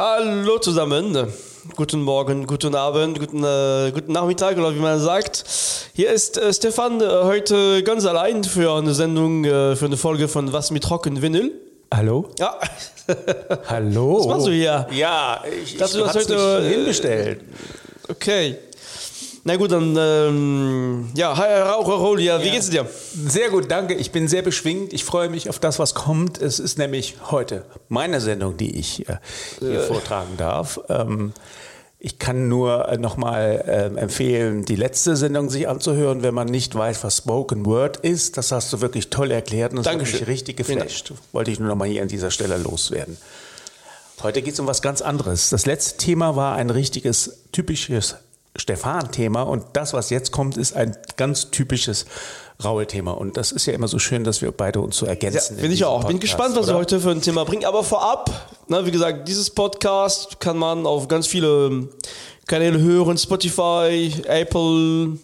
Hallo zusammen. Guten Morgen, guten Abend, guten, äh, guten Nachmittag oder wie man sagt. Hier ist äh, Stefan äh, heute ganz allein für eine Sendung, äh, für eine Folge von Was mit Rocken Vinyl. Hallo? Ja. Hallo? Was machst du hier? Ja, ich, Dass du ich das hab's heute, nicht äh, hinbestellt. Okay. Na gut, dann, ähm, ja, hi Raucher Rolia, wie geht's dir? Sehr gut, danke. Ich bin sehr beschwingt. Ich freue mich auf das, was kommt. Es ist nämlich heute meine Sendung, die ich äh, hier vortragen darf. Ähm, ich kann nur äh, nochmal ähm, empfehlen, die letzte Sendung sich anzuhören, wenn man nicht weiß, was Spoken Word ist. Das hast du wirklich toll erklärt und das hat mich richtig geflasht. Wollte ich nur nochmal hier an dieser Stelle loswerden. Heute geht es um was ganz anderes. Das letzte Thema war ein richtiges, typisches Stefan-Thema und das, was jetzt kommt, ist ein ganz typisches Raul-Thema. Und das ist ja immer so schön, dass wir beide uns so Ja, ergänzen. in bin ich auch. Bin Podcast, gespannt, was oder? wir heute für ein Thema bringen. Aber vorab, na, wie gesagt, dieses Podcast kann man auf ganz viele Kanäle hören. Spotify, Apple.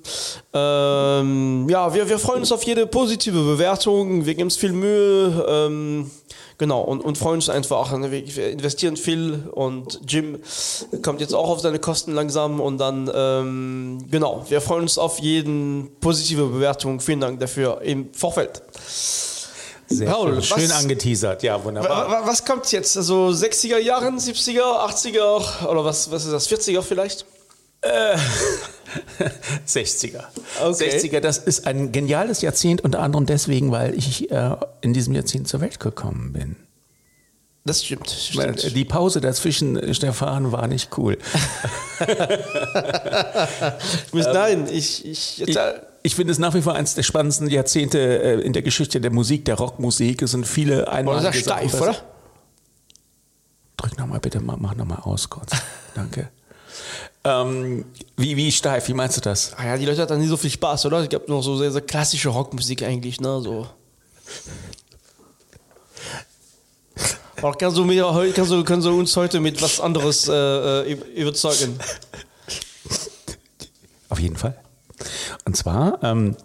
Ähm, ja, wir, wir freuen uns auf jede positive Bewertung. Wir geben uns viel Mühe. Ähm, genau, und, und freuen uns einfach. Wir, investieren viel und Jim kommt jetzt auch auf seine Kosten langsam. Und dann, ähm, genau, wir freuen uns auf jeden positive Bewertung. Vielen Dank dafür im Vorfeld. Sehr Raul, schön, schön was- angeteasert. Ja, wunderbar. wa- Was kommt jetzt? Also 60er Jahren, 70er, 80er oder was, was ist das? 40er vielleicht? 60er. Okay. 60er, das ist ein geniales Jahrzehnt, unter anderem deswegen, weil ich äh, in diesem Jahrzehnt zur Welt gekommen bin. Das stimmt. Stimmt. äh, Die Pause dazwischen, äh, Stefan, war nicht cool. Ich muss, nein, ich, ich, Ich, jetzt, äh, ich finde es nach wie vor eines der spannendsten Jahrzehnte äh, in der Geschichte der Musik, der Rockmusik. Es sind viele einmalige ist er steif, Sachen- oder? Drück nochmal bitte, mal, mach nochmal aus kurz. Danke. Ähm, wie, wie steif, wie meinst du das? Ah ja, die Leute hatten nie so viel Spaß, oder? Es gab noch so sehr, sehr klassische Rockmusik eigentlich, ne? So. Aber kannst du, mir, kannst, du, kannst du uns heute mit was anderes äh, äh, überzeugen? Auf jeden Fall. Und zwar, ähm,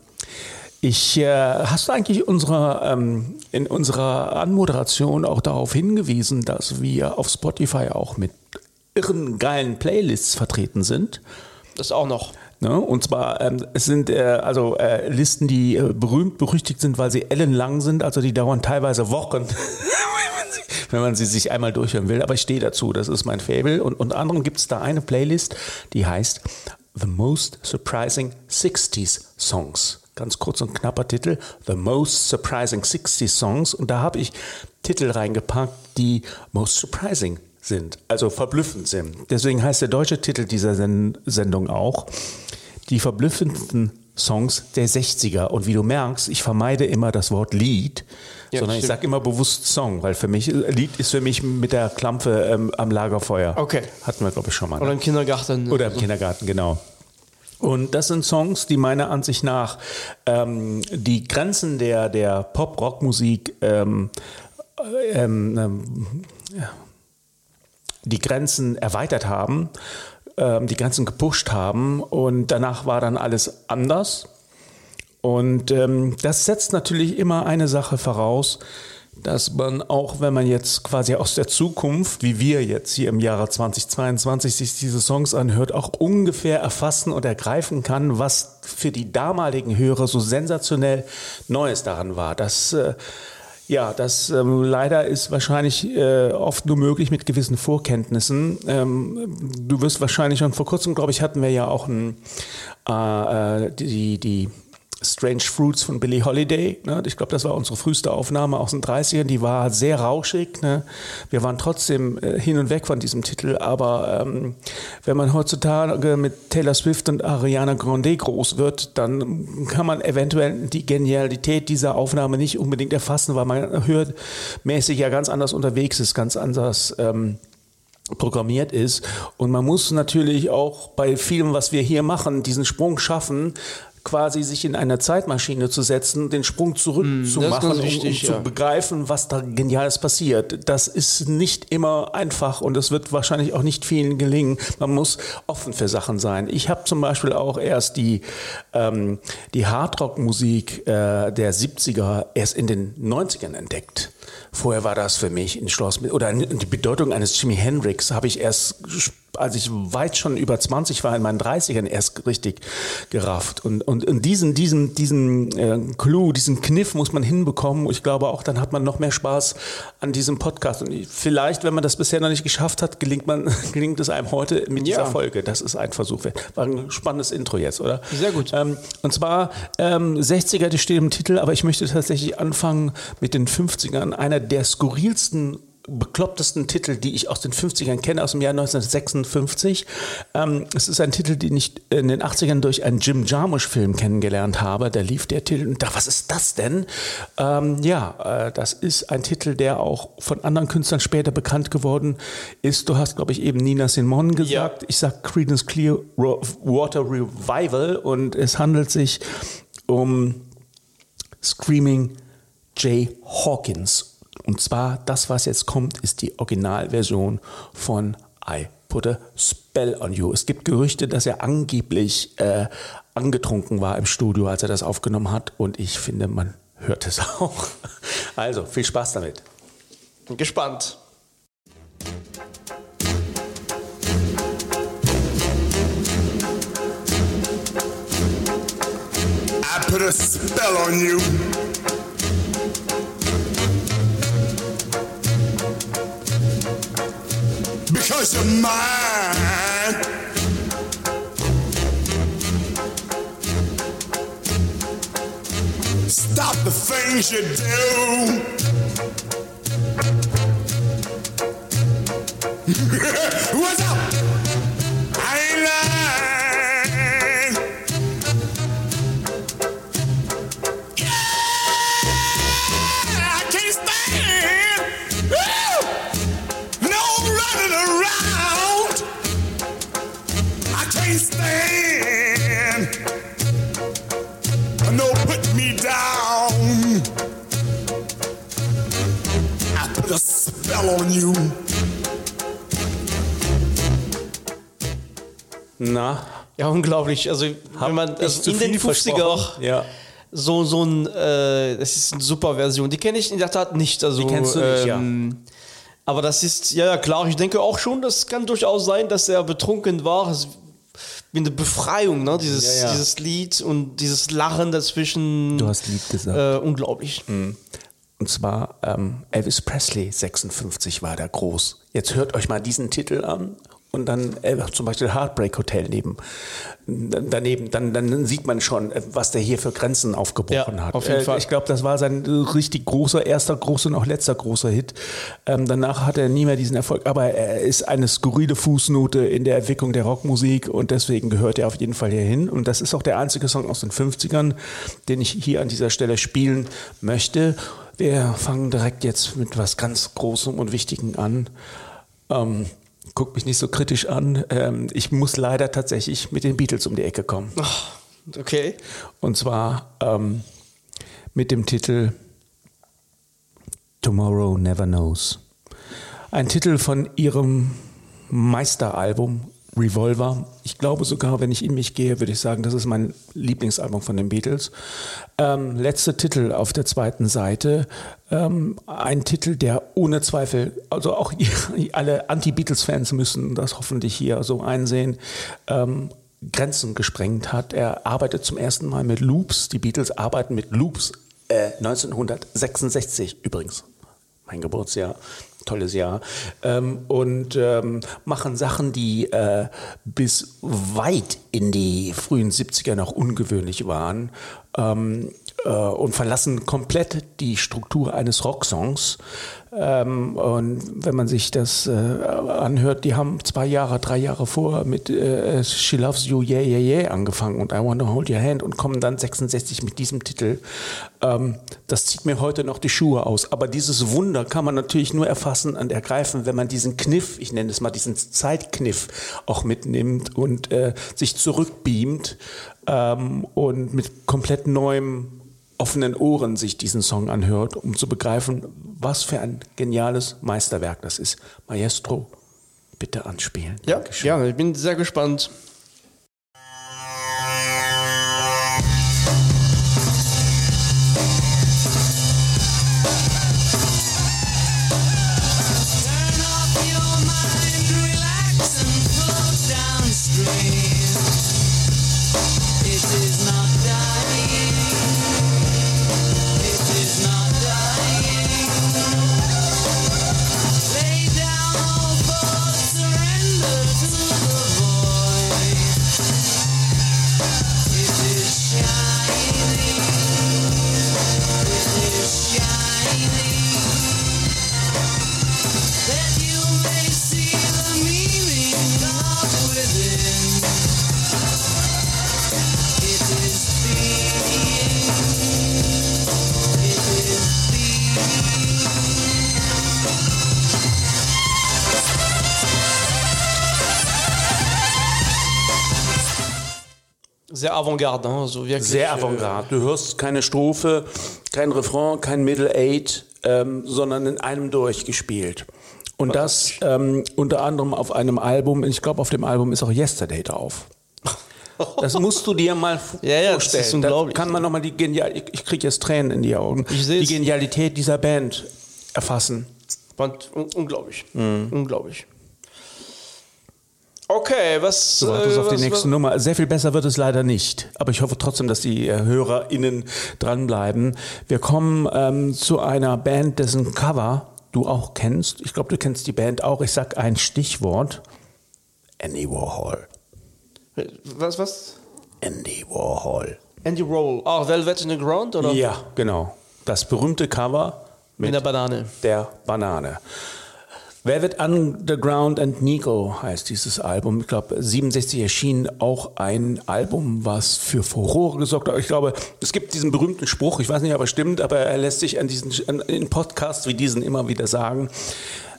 ich, äh, hast du eigentlich unsere, ähm, in unserer Anmoderation auch darauf hingewiesen, dass wir auf Spotify auch mit irren geilen Playlists vertreten sind? Das auch noch. Ne? Und zwar, ähm, es sind äh, also äh, Listen, die äh, berühmt berüchtigt sind, weil sie ellenlang sind, also die dauern teilweise Wochen, wenn, man sie, sich einmal durchhören will. Aber ich stehe dazu, das ist mein Fable. Und unter anderem gibt es da eine Playlist, die heißt The Most Surprising 60s Songs. Ganz kurz und knapper Titel, The Most Surprising 60s Songs. Und da habe ich Titel reingepackt, die most surprising sind, also verblüffend sind. Deswegen heißt der deutsche Titel dieser Sen Sendung auch die verblüffenden Songs der 60er. Und wie du merkst, ich vermeide immer das Wort Lied, Ja, sondern ich sage immer bewusst Song, weil für mich Lied ist für mich mit der Klampfe ähm, am Lagerfeuer. Okay. Hatten wir, glaube ich, schon mal. Oder Ne? im Kindergarten. Oder im Kindergarten, genau. Und das sind Songs, die meiner Ansicht nach ähm, die Grenzen der, der Pop-Rock-Musik ähm, ähm, ähm, ja, die Grenzen erweitert haben, ähm, die Grenzen gepusht haben und danach war dann alles anders. Und ähm, das setzt natürlich immer eine Sache voraus, dass man auch, wenn man jetzt quasi aus der Zukunft, wie wir jetzt hier im Jahre 2022 sich diese Songs anhört, auch ungefähr erfassen und ergreifen kann, was für die damaligen Hörer so sensationell Neues daran war. Das äh, ja, das ähm, leider ist wahrscheinlich äh, oft nur möglich mit gewissen Vorkenntnissen. Ähm, du wirst wahrscheinlich schon vor kurzem, glaube ich, hatten wir ja auch ein, äh, äh, die, die Strange Fruits von Billie Holiday. Ne? Ich glaube, das war unsere früheste Aufnahme aus den 30ern. Die war sehr rauschig. Ne? Wir waren trotzdem äh, hin und weg von diesem Titel. Aber ähm, wenn man heutzutage mit Taylor Swift und Ariana Grande groß wird, dann kann man eventuell die Genialität dieser Aufnahme nicht unbedingt erfassen, weil man hörmäßig ja ganz anders unterwegs ist, ganz anders. Ähm, programmiert ist. Und man muss natürlich auch bei vielem, was wir hier machen, diesen Sprung schaffen, quasi sich in eine Zeitmaschine zu setzen, den Sprung zurück zu das ist machen, um, wichtig, um ja. zu begreifen, was da Geniales passiert. Das ist nicht immer einfach und es wird wahrscheinlich auch nicht vielen gelingen. Man muss offen für Sachen sein. Ich habe zum Beispiel auch erst die, ähm, die Hardrock-Musik äh, der 70er erst in den 90ern entdeckt. Vorher war das für mich ein Schloss mit, oder die Bedeutung eines Jimi Hendrix habe ich erst, als ich weit schon über 20 war, in meinen 30ern erst richtig gerafft. Und, und, und diesen, diesen, diesen äh, Clou, diesen Kniff muss man hinbekommen. Ich glaube auch, dann hat man noch mehr Spaß an diesem Podcast. Und vielleicht, wenn man das bisher noch nicht geschafft hat, gelingt, man, gelingt es einem heute mit dieser ja. Folge. Das ist ein Versuch. War ein spannendes Intro jetzt, oder? Sehr gut. Ähm, und zwar ähm, 60er, das steht im Titel, aber ich möchte tatsächlich anfangen mit den 50ern. Einer der skurrilsten beklopptesten Titel, die ich aus den 50ern kenne, aus dem Jahr 1956. Ähm, es ist ein Titel, den ich in den 80ern durch einen Jim Jarmusch-Film kennengelernt habe. Da lief der Titel und da, was ist das denn? Ähm, ja, äh, das ist ein Titel, der auch von anderen Künstlern später bekannt geworden ist. Du hast, glaube ich, eben Nina Simone gesagt. Ja. Ich sage Creedence Clearwater Revival und es handelt sich um Screaming Jay Hawkins und zwar, das, was jetzt kommt, ist die Originalversion von I Put a Spell on You. Es gibt Gerüchte, dass er angeblich äh, angetrunken war im Studio, als er das aufgenommen hat. Und ich finde, man hört es auch. Also, viel Spaß damit. Bin gespannt. I put a spell on you. Because you're mine. Stop the things you do. Na, Ja, unglaublich. Also, wenn man also in den viel 50er versprochen? Ja. so, so ein, äh, das ist eine super Version. Die kenne ich in der Tat nicht. Also, Die kennst du nicht, ja. ähm, Aber das ist, ja, ja, klar. Ich denke auch schon, das kann durchaus sein, dass er betrunken war. Es ist wie eine Befreiung, ne? Dieses, Ja, ja. dieses Lied und dieses Lachen dazwischen. Du hast Lied gesagt. Äh, unglaublich. Und zwar ähm, Elvis Presley, 56 war der groß. Jetzt hört euch mal diesen Titel an und dann äh, zum Beispiel Heartbreak Hotel neben, daneben, dann, dann sieht man schon, äh, was der hier für Grenzen aufgebrochen Ja, hat. auf jeden Äh, Fall. Ich glaube, das war sein richtig großer, erster großer und auch letzter großer Hit. Ähm, danach hat er nie mehr diesen Erfolg, aber er ist eine skurrile Fußnote in der Entwicklung der Rockmusik und deswegen gehört er auf jeden Fall hier hin. Und das ist auch der einzige Song aus den 50ern, den ich hier an dieser Stelle spielen möchte. Wir fangen direkt jetzt mit was ganz Großem und Wichtigem an. Ähm, guckt mich nicht so kritisch an. Ähm, ich muss leider tatsächlich mit den Beatles um die Ecke kommen. Okay. Und zwar ähm, mit dem Titel Tomorrow Never Knows. Ein Titel von ihrem Meisteralbum Revolver. Ich glaube sogar, wenn ich in mich gehe, würde ich sagen, das ist mein Lieblingsalbum von den Beatles. Ähm, letzter Titel auf der zweiten Seite. Ähm, ein Titel, der ohne Zweifel, also auch alle Anti-Beatles-Fans müssen das hoffentlich hier so einsehen, ähm, Grenzen gesprengt hat. Er arbeitet zum ersten Mal mit Loops. Die Beatles arbeiten mit Loops. Äh, 1966 übrigens. Mein Geburtsjahr. Tolles Jahr. Ähm, und ähm, machen Sachen, die äh, bis weit in die frühen 70er noch ungewöhnlich waren. Ähm, äh, und verlassen komplett die Struktur eines Rocksongs. Ähm, und wenn man sich das äh, anhört, die haben zwei Jahre, drei Jahre vor mit äh, She Loves You, Yeah, Yeah, Yeah angefangen und I Want to Hold Your Hand und kommen dann 66 mit diesem Titel. Ähm, das zieht mir heute noch die Schuhe aus. Aber dieses Wunder kann man natürlich nur erfassen und ergreifen, wenn man diesen Kniff, ich nenne es mal diesen Zeitkniff, auch mitnimmt und äh, sich zurückbeamt ähm, und mit komplett neuem offenen Ohren sich diesen Song anhört, um zu begreifen, was für ein geniales Meisterwerk das ist. Maestro, bitte anspielen. Ja, Dankeschön. gerne. Ich bin sehr gespannt. Sehr avantgarde, ne? so wirklich. Sehr äh, avantgarde. Du hörst keine Strophe, kein Refrain, kein Middle Eight, ähm, sondern in einem durchgespielt. Und das ähm, unter anderem auf einem Album, ich glaube, auf dem Album ist auch Yesterday drauf. Das musst du dir mal Ja, ja, das vorstellen. ist unglaublich. Da kann man nochmal die Genial ich, ich kriege jetzt Tränen in die Augen. Ich die. Genialität dieser Band erfassen. Und, un unglaublich. Mhm. Unglaublich. Okay, was. So, wartest äh, auf die nächste was- Nummer. Sehr viel besser wird es leider nicht. Aber ich hoffe trotzdem, dass die äh, HörerInnen dranbleiben. Wir kommen ähm, zu einer Band, dessen Cover du auch kennst. Ich glaube, du kennst die Band auch. Ich sag ein Stichwort. Andy Warhol. Was, was? Andy Warhol. Andy Roll. Ah, Velvet in the Ground, oder? Ja, genau. Das berühmte Cover Mit mit der Banane. der Banane. Velvet Underground and Nico heißt dieses Album. Ich glaube, 67 erschien auch ein Album, was für Furore gesorgt hat. Ich glaube, es gibt diesen berühmten Spruch, ich weiß nicht, ob er stimmt, aber er lässt sich an diesen, an, in Podcasts wie diesen immer wieder sagen.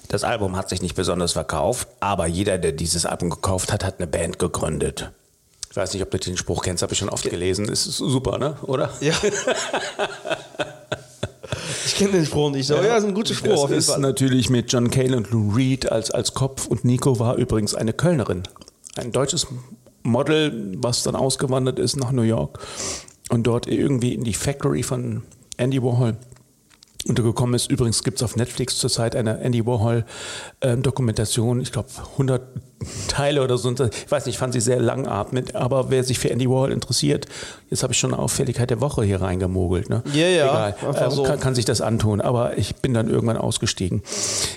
Das Album hat sich nicht besonders verkauft, aber jeder, der dieses Album gekauft hat, hat eine Band gegründet. Ich weiß nicht, ob du den Spruch kennst, habe ich schon oft gelesen. Ist super, ne? Oder? Ja. ich kenne den Spruch nicht. Aber ja, ist ein guter Spruch Das auf jeden ist Fall. natürlich mit John Cale und Lou Reed als, als Kopf und Nico war übrigens eine Kölnerin. Ein deutsches Model, was dann ausgewandert ist nach New York und dort irgendwie in die Factory von Andy Warhol untergekommen ist. Übrigens gibt es auf Netflix zurzeit eine Andy Warhol-Dokumentation, ich glaube 100 Teile oder so. Ich weiß nicht, ich fand sie sehr langatmend, aber wer sich für Andy Warhol interessiert, jetzt habe ich schon eine Auffälligkeit der Woche hier reingemogelt. Ne? Ja, ja, Egal, ähm, so. kann, kann sich das antun, aber ich bin dann irgendwann ausgestiegen.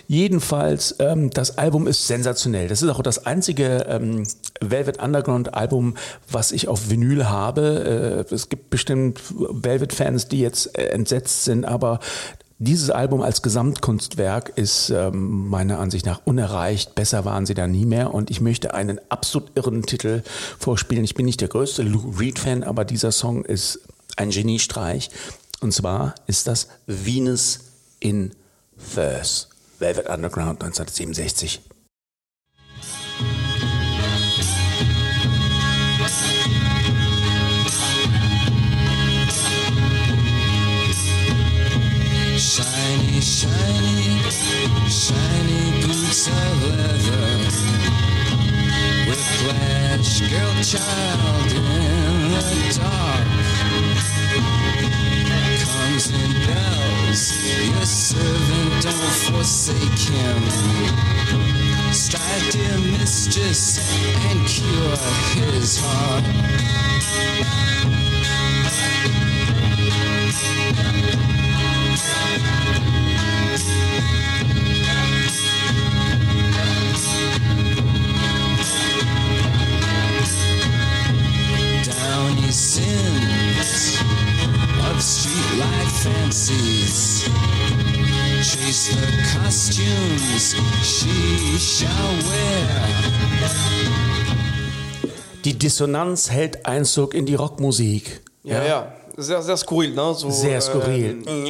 Jedenfalls, ähm, das Album ist sensationell. Das ist auch das einzige ähm, Velvet Underground Album, was ich auf Vinyl habe. Äh, es gibt bestimmt Velvet-Fans, die jetzt äh, entsetzt sind, aber dieses Album als Gesamtkunstwerk ist ähm, meiner Ansicht nach unerreicht. Besser waren sie da nie mehr. Und ich möchte einen absolut irren Titel vorspielen. Ich bin nicht der größte Lou Reed-Fan, aber dieser Song ist ein Geniestreich. Und zwar ist das Venus in Verse. Velvet Underground 1967. Shiny, shiny, boots of leather with flash girl child in the dark. Comes in bells, your servant don't forsake him. Strike dear mistress and cure his heart. Die Dissonanz hält Einzug in die Rockmusik. Ja, ja. Sehr, sehr skurril, ne? So, Sehr skurril. ähm,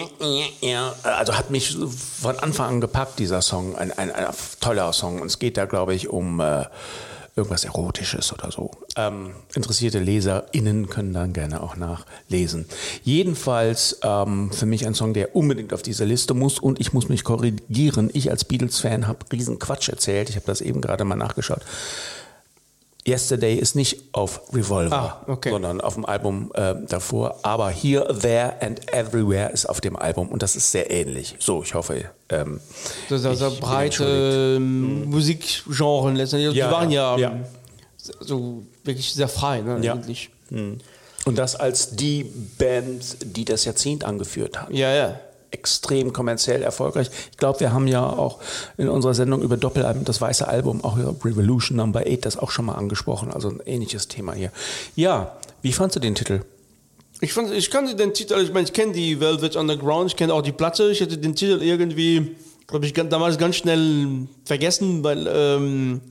Ja, also hat mich von Anfang an gepackt, dieser Song. Ein, ein, ein toller Song. Und es geht da, glaube ich, um äh, irgendwas Erotisches oder so. Ähm, interessierte LeserInnen können dann gerne auch nachlesen. Jedenfalls ähm, für mich ein Song, der unbedingt auf diese Liste muss. Und ich muss mich korrigieren. Ich als Beatles-Fan habe riesen Quatsch erzählt. Ich habe das eben gerade mal nachgeschaut. Yesterday ist nicht auf Revolver, Ah, okay. sondern auf dem Album äh, davor. Aber Here, There and Everywhere ist auf dem Album und das ist sehr ähnlich. So, ich hoffe. Ähm, sehr ich bin breite ähm, Musikgenren letztendlich. Ja, die waren ja, ja. ähm, so wirklich sehr frei, ne? Ja. Eigentlich. Und das als die Band, die das Jahrzehnt angeführt hat. Ja, ja. Extrem kommerziell erfolgreich. Ich glaube, wir haben ja auch in unserer Sendung über Doppelalbum, das weiße Album, auch über Revolution Number 8, das auch schon mal angesprochen. Also ein ähnliches Thema hier. Ja, wie fandst du den Titel? Ich, fand, ich kann den Titel, ich meine, ich kenne die Velvet Underground, ich kenne auch die Platte. Ich hätte den Titel irgendwie, glaube ich, damals ganz schnell vergessen, weil ähm,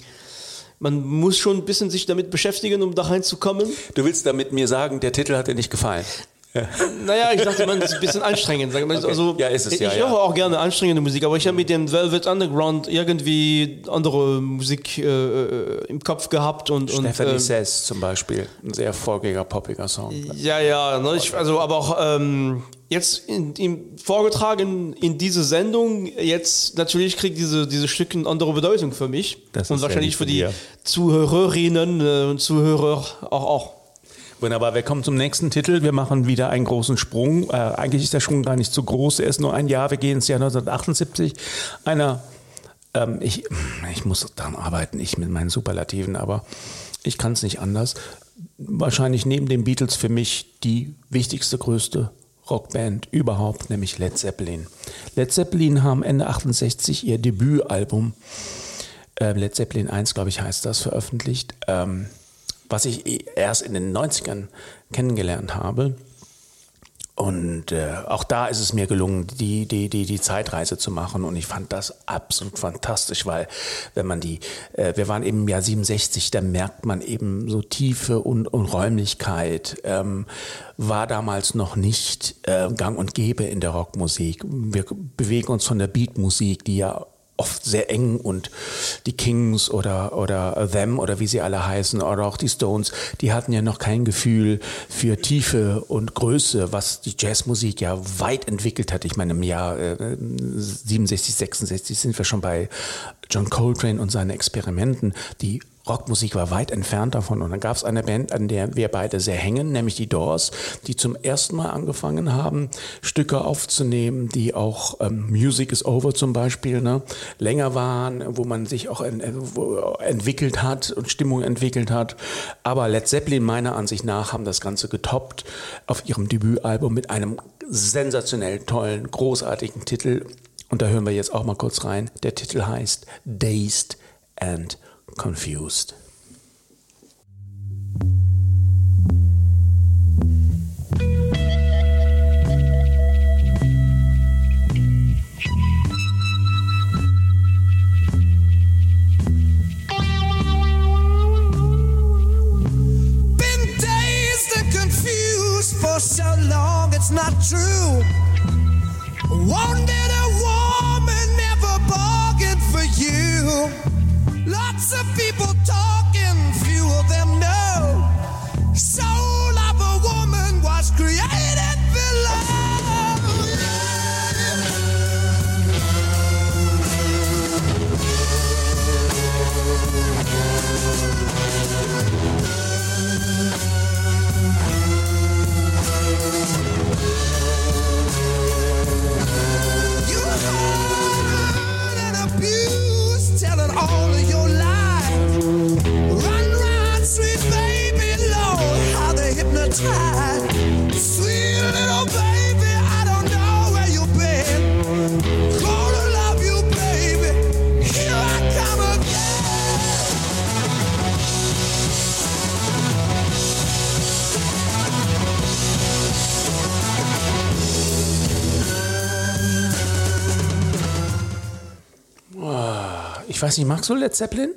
man muss schon ein bisschen sich damit beschäftigen, um da reinzukommen. Du willst damit mir sagen, der Titel hat dir nicht gefallen. Naja, ich dachte, man ist ein bisschen anstrengend. Sagen. Okay. Also, Ja, ist es, ich ja, höre ja. auch gerne anstrengende Musik, aber ich habe mit dem Velvet Underground irgendwie andere Musik äh, äh, im Kopf gehabt und, und Stephanie ähm, Says zum Beispiel, ein sehr folgiger, poppiger Song. Ja, ja, ne, ich, also aber auch ähm, jetzt in, in, vorgetragen in diese Sendung, jetzt natürlich kriegt diese, diese Stücke eine andere Bedeutung für mich Das und wahrscheinlich für die. Zuhörerinnen äh, und Zuhörer auch. auch. Wunderbar, wir kommen zum nächsten Titel. Wir machen wieder einen großen Sprung. Äh, eigentlich ist der Sprung gar nicht so groß. Er ist nur ein Jahr. Wir gehen ins Jahr 1978. Einer, ähm, ich, ich muss daran arbeiten, ich mit meinen Superlativen, aber ich kann es nicht anders. Wahrscheinlich neben den Beatles für mich die wichtigste, größte Rockband überhaupt, nämlich Led Zeppelin. Led Zeppelin haben Ende 68 ihr Debütalbum äh, Led Zeppelin 1, glaube ich, heißt das, veröffentlicht, ähm, was ich eh erst in den 90ern kennengelernt habe. Und äh, auch da ist es mir gelungen, die, die, die, die Zeitreise zu machen. Und ich fand das absolut fantastisch, weil wenn man die, äh, wir waren eben im Jahr 67, da merkt man eben so Tiefe und, und Räumlichkeit. Ähm, war damals noch nicht äh, gang und gäbe in der Rockmusik. Wir bewegen uns von der Beatmusik, die ja oft sehr eng und die Kings oder, oder Them oder wie sie alle heißen oder auch die Stones, die hatten ja noch kein Gefühl für Tiefe und Größe, was die Jazzmusik ja weit entwickelt hat. Ich meine, im Jahr äh, 67, 66 sind wir schon bei John Coltrane und seinen Experimenten, die Rockmusik war weit entfernt davon. Und dann gab es eine Band, an der wir beide sehr hängen, nämlich die Doors, die zum ersten Mal angefangen haben, Stücke aufzunehmen, die auch ähm, Music is Over zum Beispiel ne, länger waren, wo man sich auch en, äh, wo, entwickelt hat und Stimmung entwickelt hat. Aber Led Zeppelin meiner Ansicht nach haben das Ganze getoppt auf ihrem Debütalbum mit einem sensationell tollen, großartigen Titel. Und da hören wir jetzt auch mal kurz rein. Der Titel heißt Dazed and confused. for so long, it's not true. One day. Lots of people weiß nicht, magst du Led Zeppelin?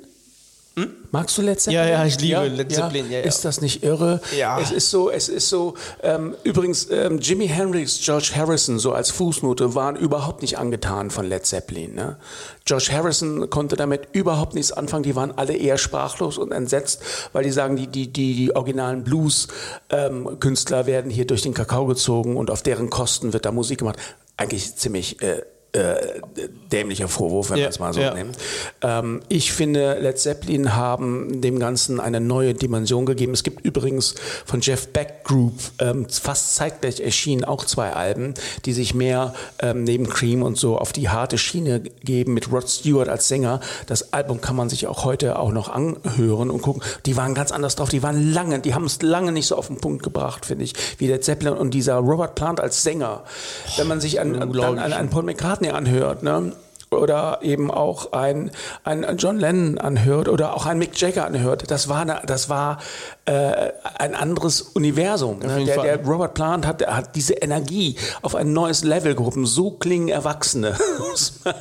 Magst du Led Zeppelin? Hm? Ja, ja, ich liebe Led Zeppelin, ja, ja. Ist das nicht irre? Ja. Es ist so, es ist so. Ähm, übrigens, ähm, Jimi Hendrix, George Harrison, so als Fußnote, waren überhaupt nicht angetan von Led Zeppelin. Ne? George Harrison konnte damit überhaupt nichts anfangen. Die waren alle eher sprachlos und entsetzt, weil die sagen, die, die, die, die originalen Blues-Künstler werden hier durch den Kakao gezogen und auf deren Kosten wird da Musik gemacht. Eigentlich ziemlich äh, äh, dämlicher Vorwurf, wenn Ja, man es mal so ja. nimmt. Ähm, ich finde, Led Zeppelin haben dem Ganzen eine neue Dimension gegeben. Es gibt übrigens von Jeff Beck Group ähm, fast zeitgleich erschienen auch zwei Alben, die sich mehr ähm, neben Cream und so auf die harte Schiene geben mit Rod Stewart als Sänger. Das Album kann man sich auch heute auch noch anhören und gucken. Die waren ganz anders drauf. Die waren lange, die haben es lange nicht so auf den Punkt gebracht, finde ich, wie Led Zeppelin und dieser Robert Plant als Sänger. Wenn man sich an, an, an, an Paul McCartney anhört, ne? oder eben auch ein, ein John Lennon anhört oder auch ein Mick Jagger anhört, das war, eine, das war äh, ein anderes Universum. Ne? Der, der Robert Plant hat, hat diese Energie auf ein neues Level gehoben. So klingen Erwachsene, um es mal-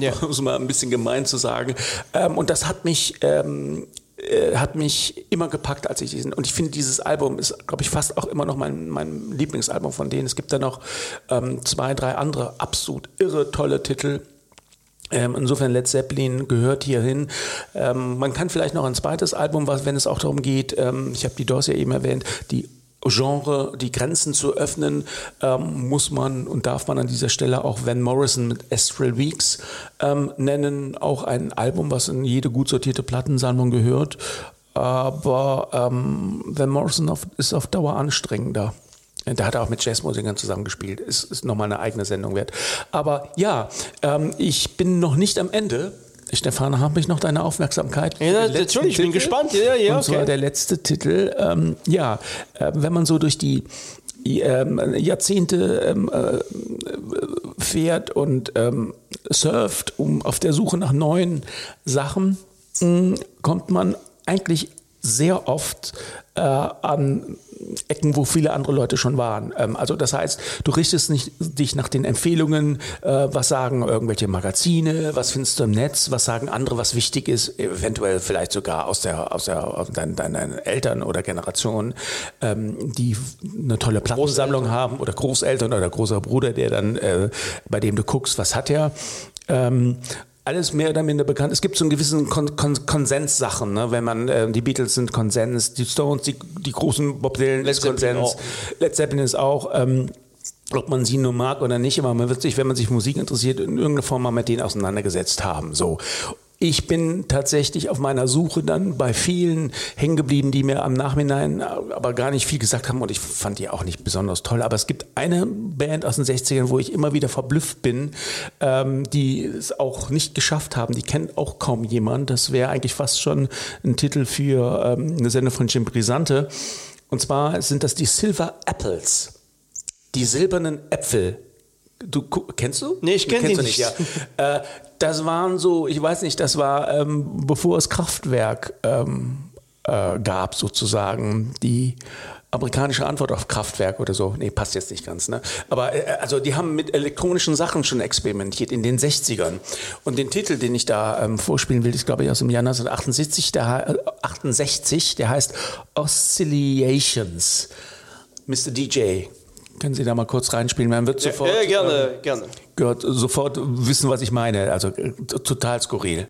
Ja. mal ein bisschen gemein zu sagen. Ähm, und das hat mich ähm, äh, hat mich immer gepackt, als ich diesen. Und ich finde, dieses Album ist, glaube ich, fast auch immer noch mein, mein Lieblingsalbum von denen. Es gibt da noch ähm, zwei, drei andere absolut irre tolle Titel. Ähm, insofern Led Zeppelin gehört hierhin. Ähm, man kann vielleicht noch ein zweites Album, was, wenn es auch darum geht, ähm, ich habe die Doors ja eben erwähnt, die Genre, die Grenzen zu öffnen, ähm, muss man und darf man an dieser Stelle auch Van Morrison mit Astral Weeks ähm, nennen. Auch ein Album, was in jede gut sortierte Plattensammlung gehört. Aber ähm, Van Morrison auf, ist auf Dauer anstrengender. Da hat er auch mit Jazzmusikern zusammengespielt. Ist, ist nochmal eine eigene Sendung wert. Aber ja, ähm, ich bin noch nicht am Ende. Stefan, habe ich noch deine Aufmerksamkeit? Ja, natürlich, ich bin gespannt. Ja, ja, Und zwar okay. der letzte Titel. Ähm, ja, äh, wenn man so durch die ähm, Jahrzehnte ähm, äh, fährt und ähm, surft, um auf der Suche nach neuen Sachen, mh, kommt man eigentlich sehr oft äh, an Ecken, wo viele andere Leute schon waren. Ähm, also das heißt, du richtest nicht, dich nach den Empfehlungen, äh, was sagen irgendwelche Magazine, was findest du im Netz, was sagen andere, was wichtig ist, eventuell vielleicht sogar aus der aus der aus deinen, deinen Eltern oder Generation, ähm, die eine tolle Plattensammlung haben oder Großeltern oder großer Bruder, der dann äh, bei dem du guckst, was hat er. Ähm, alles mehr oder minder bekannt. Es gibt so einen gewissen Kon Kon Konsenssachen, ne? wenn man, äh, die Beatles sind Konsens, die Stones, die, die großen Bob Dylan ist Konsens. Led Zeppelin ist auch, ähm, ob man sie nur mag oder nicht, aber man wird sich, wenn man sich Musik interessiert, in irgendeiner Form mal mit denen auseinandergesetzt haben, so. Ich bin tatsächlich auf meiner Suche dann bei vielen hängen geblieben, die mir am Nachhinein aber gar nicht viel gesagt haben und ich fand die auch nicht besonders toll. Aber es gibt eine Band aus den 60ern, wo ich immer wieder verblüfft bin, ähm, die es auch nicht geschafft haben. Die kennt auch kaum jemand. Das wäre eigentlich fast schon ein Titel für ähm, eine Sendung von Jim Brisante. Und zwar sind das die Silver Apples. Die silbernen Äpfel. Du kennst du? Nee, ich Du kenn kennst die du nicht. Ja. Äh, das waren so, ich weiß nicht, das war ähm, bevor es Kraftwerk ähm, äh, gab sozusagen die amerikanische Antwort auf Kraftwerk oder so. Nee, passt jetzt nicht ganz, ne? Aber äh, also die haben mit elektronischen Sachen schon experimentiert in den 60ern. Und den Titel, den ich da ähm, vorspielen will, ist glaube ich aus dem Jahr 1968, der, he- äh, 68, der heißt Oscillations. Mr. DJ, können Sie da mal kurz reinspielen? Man wird sofort ja, ähm, gerne, gerne. gehört sofort wissen, was ich meine. Also äh, total skurril.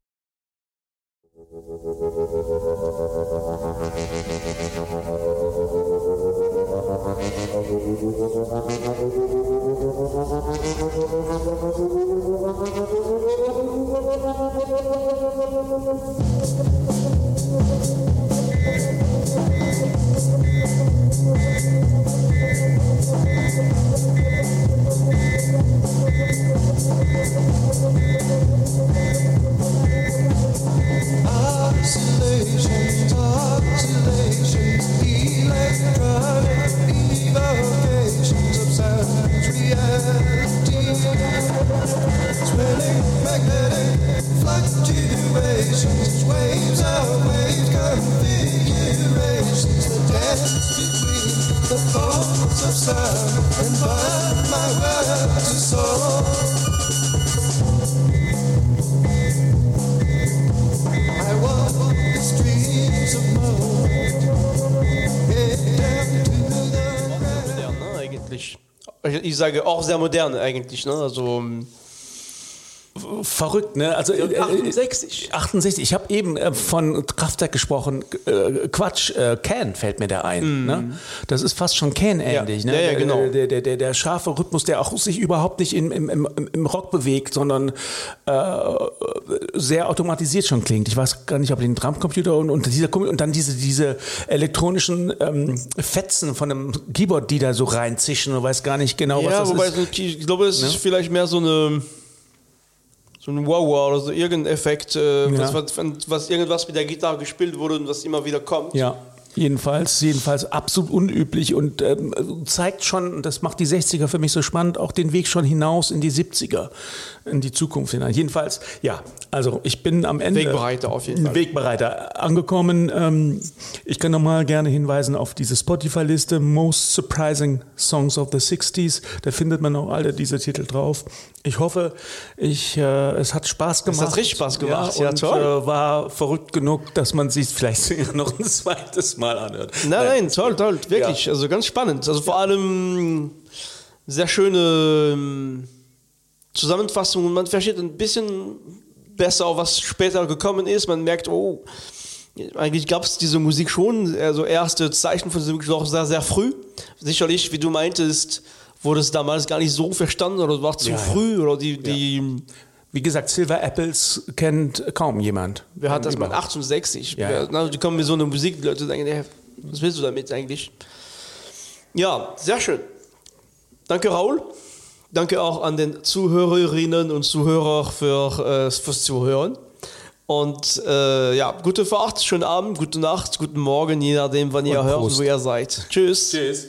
Ich, sage auch sehr modern eigentlich, ne? Also ähm, Verrückt, ne? Also äh, 68. 68. Ich habe eben äh, von Kraftwerk gesprochen. Äh, Quatsch, äh, Can fällt mir da ein. Ne? Das ist fast schon Can ähnlich. Ja. Ne? Ja, ja, genau. Der, der, der, der scharfe Rhythmus, der auch sich überhaupt nicht im, im, im, im Rock bewegt, sondern äh, sehr automatisiert schon klingt. Ich weiß gar nicht, ob den Drumcomputer und, und dieser und dann diese diese elektronischen ähm, Fetzen von einem Keyboard, die da so reinzischen und weiß gar nicht genau, was ja, das wobei ist. so, ich glaube, es ist vielleicht mehr so eine so ein Wow oder so irgendein Effekt, äh, Ja. was, was, was irgendwas mit der Gitarre gespielt wurde und was immer wieder kommt. Ja. Jedenfalls, jedenfalls absolut unüblich und ähm, zeigt schon, das macht die 60er für mich so spannend, auch den Weg schon hinaus in die 70er, in die Zukunft hinein. Jedenfalls, ja, also ich bin am Ende. Wegbereiter auf jeden Fall. Wegbereiter angekommen. Ähm, ich kann nochmal gerne hinweisen auf diese Spotify-Liste Most Surprising Songs of the 60s. Da findet man auch alle diese Titel drauf. Ich hoffe, ich, äh, es hat Spaß gemacht. hat richtig Spaß gemacht. Ja, Ja, und, toll. Äh, war verrückt genug, dass man sich vielleicht noch ein zweites Mal anhört. Nein, nein, toll, toll, wirklich. Also ganz spannend. Also vor allem sehr schöne ähm, Zusammenfassung. Man versteht ein bisschen besser, auch was später gekommen ist. Man merkt, oh, eigentlich gab es diese Musik schon, also erste Zeichen von dieser Musik noch sehr, sehr früh. Sicherlich, wie du meintest, wurde es damals gar nicht so verstanden oder war zu Ja, ja. früh oder die, die Wie gesagt, Silver Apples kennt kaum jemand. Wer hat das mal? Überhaupt. 68. Ja, Wer, ja. na, die kommen mit so einer Musik, die Leute denken, ey, was willst du damit eigentlich? Ja, sehr schön. Danke, Raul. Danke auch an den Zuhörerinnen und Zuhörer für, äh, fürs Zuhören. Und äh, ja, gute Fahrt, schönen Abend, gute Nacht, guten Morgen, je nachdem, wann ihr Und hört, Prost. wo ihr seid. Tschüss. Tschüss.